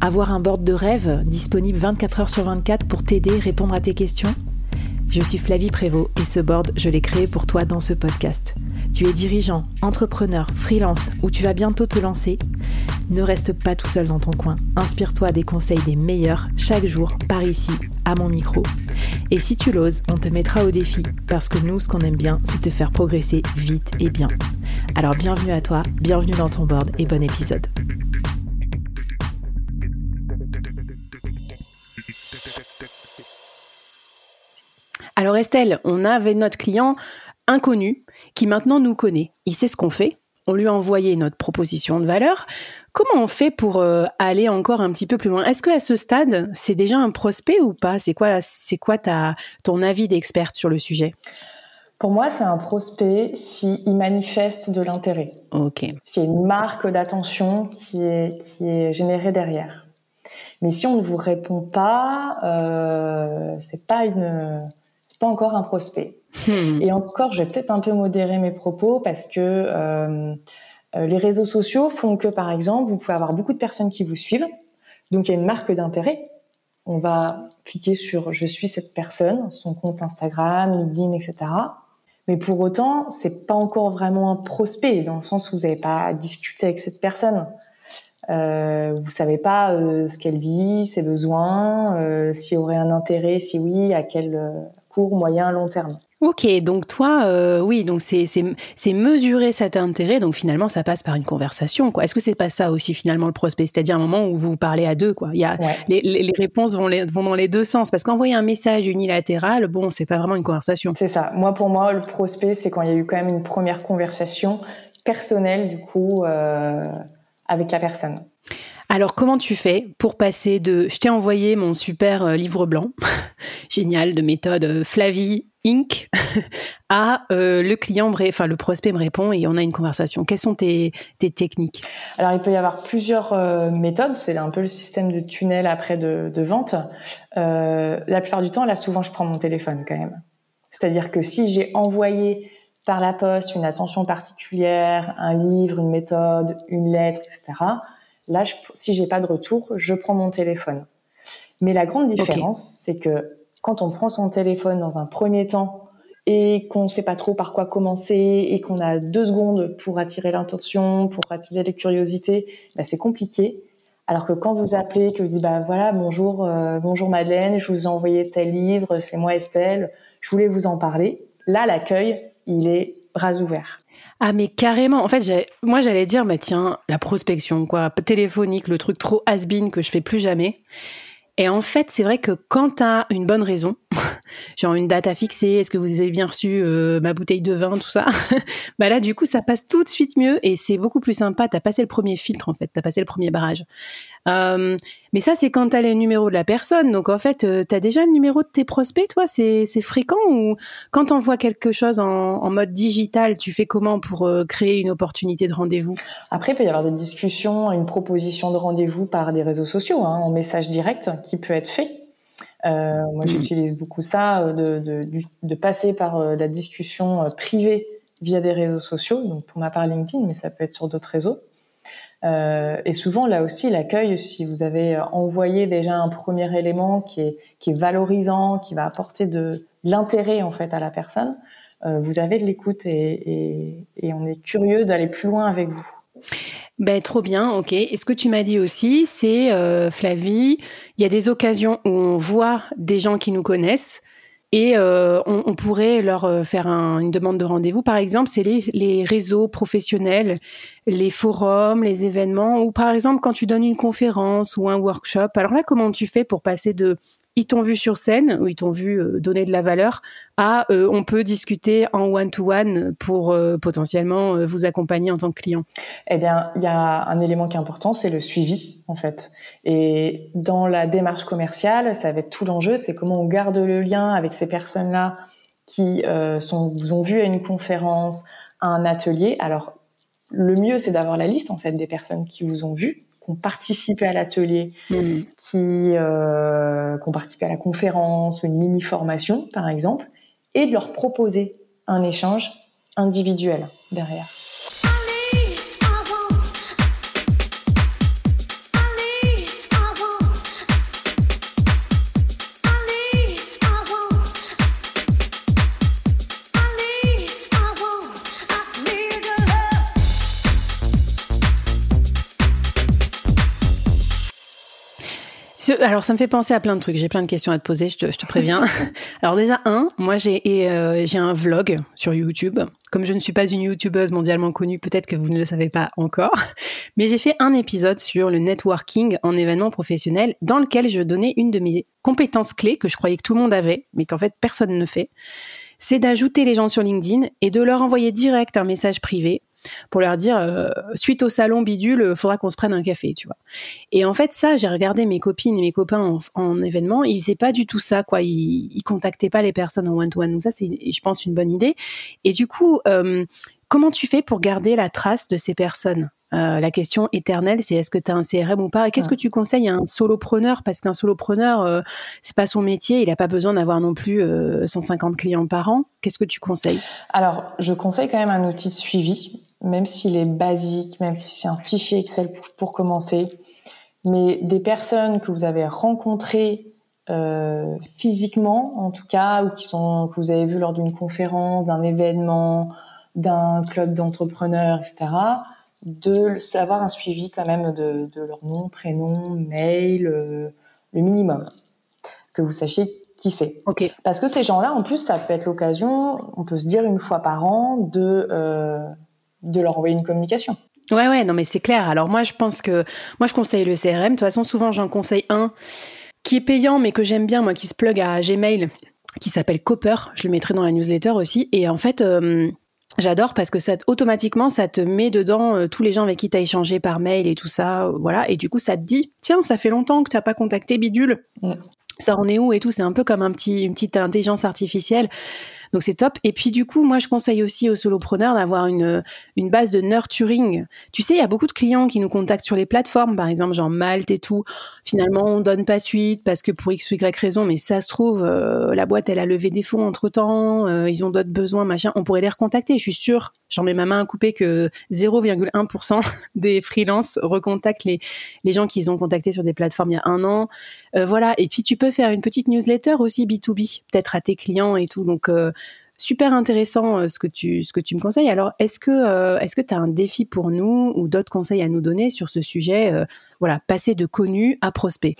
Avoir un board de rêve disponible 24 heures sur 24 pour t'aider, répondre à tes questions? Je suis Flavie Prévost et ce board, je l'ai créé pour toi dans ce podcast. Tu es dirigeant, entrepreneur, freelance ou tu vas bientôt te lancer? Ne reste pas tout seul dans ton coin. Inspire-toi des conseils des meilleurs chaque jour par ici, à mon micro. Et si tu l'oses, on te mettra au défi parce que nous, ce qu'on aime bien, c'est te faire progresser vite et bien. Alors bienvenue à toi, bienvenue dans ton board et bon épisode. Alors Estelle, on avait notre client inconnu qui maintenant nous connaît. Il sait ce qu'on fait. On lui a envoyé notre proposition de valeur. Comment on fait pour euh, aller encore un petit peu plus loin? Est-ce qu'à ce stade, c'est déjà un prospect ou pas? C'est quoi, c'est quoi ta, ton avis d'experte sur le sujet? Pour moi, c'est un prospect s'il manifeste de l'intérêt. Ok. S'il y a une marque d'attention qui est, qui est générée derrière. Mais si on ne vous répond pas, euh, c'est pas une, pas encore un prospect. Hmm. Et encore, je vais peut-être un peu modérer mes propos parce que euh, euh, les réseaux sociaux font que, par exemple, vous pouvez avoir beaucoup de personnes qui vous suivent. Donc, il y a une marque d'intérêt. On va cliquer sur je suis cette personne, son compte Instagram, LinkedIn, etc. Mais pour autant, c'est pas encore vraiment un prospect dans le sens où vous n'avez pas discuté avec cette personne. Euh, vous savez pas euh, ce qu'elle vit, ses besoins, euh, s'il y aurait un intérêt, si oui, à quel court, moyen, long terme. Ok, donc toi, euh, oui, donc c'est mesurer cet intérêt, donc finalement ça passe par une conversation, quoi. Est-ce que c'est pas ça aussi finalement le prospect, c'est-à-dire un moment où vous parlez à deux, quoi. Il y a les, les, réponses vont, les, vont dans les deux sens, parce qu'envoyer un message unilatéral, bon, c'est pas vraiment une conversation. C'est ça. Moi, pour moi, le prospect, c'est quand il y a eu quand même une première conversation personnelle, du coup, euh, avec la personne. Alors, comment tu fais pour passer de je t'ai envoyé mon super euh, livre blanc, génial, de méthode euh, Flavie Inc., à euh, le client, enfin le prospect me répond et on a une conversation. Quelles sont tes, techniques? Alors, il peut y avoir plusieurs méthodes. C'est un peu le système de tunnel après de, de vente. la plupart du temps, là, souvent, je prends mon téléphone quand même. C'est-à-dire que si j'ai envoyé par la poste une attention particulière, un livre, une méthode, une lettre, etc., Là, je, si j'ai pas de retour, je prends mon téléphone. Mais la grande différence, c'est que quand on prend son téléphone dans un premier temps et qu'on ne sait pas trop par quoi commencer et qu'on a deux secondes pour attirer l'intention, pour attiser les curiosités, bah, c'est compliqué. Alors que quand vous appelez, que vous dites bah voilà bonjour euh, bonjour Madeleine, je vous ai envoyé tel livre, c'est moi Estelle, je voulais vous en parler. Là l'accueil il est bras ouverts. Ah mais carrément. En fait, moi j'allais dire, bah tiens, la prospection, quoi, téléphonique, le truc trop has-been que je fais plus jamais. Et en fait, c'est vrai que quand tu as une bonne raison, genre une date à fixer, est-ce que vous avez bien reçu euh, ma bouteille de vin, tout ça, bah là, du coup, ça passe tout de suite mieux et c'est beaucoup plus sympa. Tu as passé le premier filtre, en fait, tu as passé le premier barrage. Euh, mais ça, c'est quand tu as les numéros de la personne. Donc, en fait, euh, tu as déjà le numéro de tes prospects, toi? C'est fréquent ou quand tu envoies quelque chose en, mode digital, tu fais comment pour créer une opportunité de rendez-vous? Après, il peut y avoir des discussions, une proposition de rendez-vous par des réseaux sociaux, hein, en message direct qui peut être fait. Euh, moi, j'utilise beaucoup ça, euh, de, de, passer par euh, la discussion privée via des réseaux sociaux, donc pour ma part LinkedIn, mais ça peut être sur d'autres réseaux. et souvent, là aussi, l'accueil, si vous avez envoyé déjà un premier élément qui est, qui est valorisant, qui va apporter de, l'intérêt en fait à la personne, vous avez de l'écoute et, et on est curieux d'aller plus loin avec vous. Ben, trop bien, ok. Et ce que tu m'as dit aussi, c'est, euh, Flavie, il y a des occasions où on voit des gens qui nous connaissent et euh, on, pourrait leur euh, faire une demande de rendez-vous. Par exemple, c'est les, les, réseaux professionnels, les forums, les événements, ou par exemple quand tu donnes une conférence ou un workshop. Alors là, comment tu fais pour passer de ils t'ont vu sur scène ou ils t'ont vu euh, donner de la valeur à euh, on peut discuter en one-to-one pour euh, potentiellement vous accompagner en tant que client Eh bien, il y a un élément qui est important, c'est le suivi en fait. Et dans la démarche commerciale, ça va être tout l'enjeu, c'est comment on garde le lien avec ces personnes-là qui vous ont vu à une conférence, à un atelier. Alors, le mieux, c'est d'avoir la liste en fait des personnes qui vous ont vu qui ont participé à l'atelier, mm. qui, euh, qui ont participé à la conférence ou une mini formation, par exemple, et de leur proposer un échange individuel derrière. Alors ça me fait penser à plein de trucs. J'ai plein de questions à te poser, je te, préviens. alors déjà un, moi j'ai euh, j'ai un vlog sur YouTube. Comme je ne suis pas une youtubeuse mondialement connue, peut-être que vous ne le savez pas encore, mais j'ai fait un épisode sur le networking en événement professionnel dans lequel je donnais une de mes compétences clés que je croyais que tout le monde avait, mais qu'en fait personne ne fait. C'est d'ajouter les gens sur LinkedIn et de leur envoyer direct un message privé pour leur dire euh, suite au salon bidule, il faudra qu'on se prenne un café, tu vois. Et en fait, ça, j'ai regardé mes copines et mes copains en, événement, ils faisaient pas du tout ça, quoi. Ils, ils contactaient pas les personnes en one-to-one. Donc ça, c'est, je pense, une bonne idée. Et du coup, euh, comment tu fais pour garder la trace de ces personnes? Euh, la question éternelle, c'est est-ce que tu as un CRM ou pas? Et qu'est-ce que tu conseilles à un solopreneur? Parce qu'un solopreneur, euh, c'est pas son métier, il n'a pas besoin d'avoir non plus 150 clients par an. Qu'est-ce que tu conseilles? Alors, je conseille quand même un outil de suivi même s'il est basique, même si c'est un fichier Excel pour, commencer, mais des personnes que vous avez rencontrées euh, physiquement, en tout cas, ou qui sont que vous avez vu lors d'une conférence, d'un événement, d'un club d'entrepreneurs, etc., de savoir un suivi quand même de, leur nom, prénom, mail, euh, le minimum, que vous sachiez qui c'est. Parce que ces gens-là, en plus, ça peut être l'occasion, on peut se dire une fois par an, de euh, de leur envoyer une communication. Ouais, ouais, non, mais c'est clair. Alors moi, je pense que moi, je conseille le CRM. De toute façon, souvent, j'en conseille un qui est payant, mais que j'aime bien, moi, qui se plug à Gmail, qui s'appelle Copper. Je le mettrai dans la newsletter aussi. Et en fait, euh, J'adore parce que ça automatiquement ça te met dedans euh, tous les gens avec qui tu as échangé par mail et tout ça, euh, voilà. Et du coup ça te dit tiens ça fait longtemps que tu n'as pas contacté Bidule, ça en est où et tout. C'est un peu comme un petit une petite intelligence artificielle. Donc c'est top. Et puis du coup, moi je conseille aussi aux solopreneurs d'avoir une, une base de nurturing. Tu sais, il y a beaucoup de clients qui nous contactent sur les plateformes, par exemple genre Malte et tout. Finalement, on donne pas suite parce que pour x ou y raison, mais ça se trouve euh, la boîte elle a levé des fonds entre temps, euh, ils ont d'autres besoins, machin. On pourrait les recontacter. Je suis sûre, j'en mets ma main à couper que 0,1% des freelances recontactent les les gens qu'ils ont contactés sur des plateformes il y a un an. Euh, voilà. Et puis tu peux faire une petite newsletter aussi B2B, peut-être à tes clients et tout. Donc super intéressant euh, ce que tu ce que tu me conseilles. Alors, est-ce que euh, est-ce que tu as un défi pour nous ou d'autres conseils à nous donner sur ce sujet euh, voilà, passer de connu à prospect?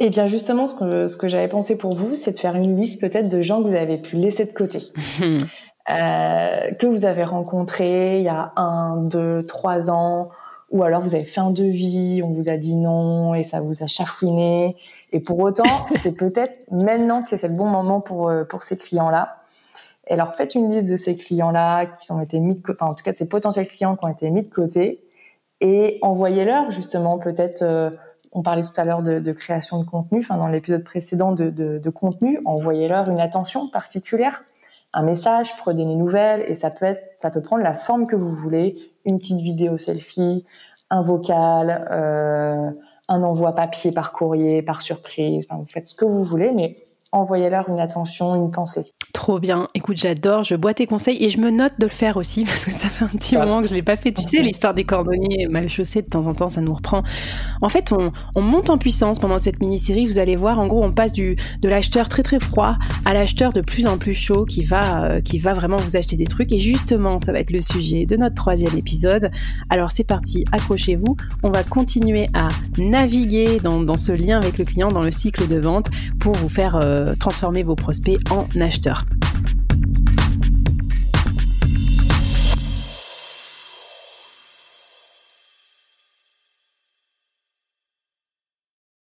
Eh bien justement, ce que, ce que j'avais pensé pour vous, c'est de faire une liste peut-être de gens que vous avez pu laisser de côté, que vous avez rencontrés il y a un, deux, trois ans, ou alors vous avez fait un devis, on vous a dit non et ça vous a chafouiné. Et pour autant, c'est peut-être maintenant que c'est le bon moment pour, pour ces clients-là. Et alors faites une liste de ces clients-là qui ont été mis de côté, en tout cas de ces potentiels clients qui ont été mis de côté, et envoyez-leur justement peut-être. Euh, on parlait tout à l'heure de, création de contenu, enfin dans l'épisode précédent de, contenu, envoyez-leur une attention particulière, un message, prenez des nouvelles, et ça peut être, ça peut prendre la forme que vous voulez, une petite vidéo selfie, un vocal, euh, un envoi papier par courrier, par surprise, vous faites ce que vous voulez, mais envoyez-leur une attention, une pensée. Trop bien. Écoute, j'adore. Je bois tes conseils et je me note de le faire aussi parce que ça fait un petit moment que je l'ai pas fait. Tu sais, l'histoire des cordonniers mal chaussés, de temps en temps, ça nous reprend. En fait, on, on monte en puissance pendant cette mini-série. Vous allez voir, en gros, on passe du de l'acheteur très très froid à l'acheteur de plus en plus chaud qui va euh, qui va vraiment vous acheter des trucs. Et justement, ça va être le sujet de notre troisième épisode. Alors c'est parti, accrochez-vous. On va continuer à naviguer dans, dans ce lien avec le client, dans le cycle de vente, pour vous faire euh, transformer vos prospects en acheteurs.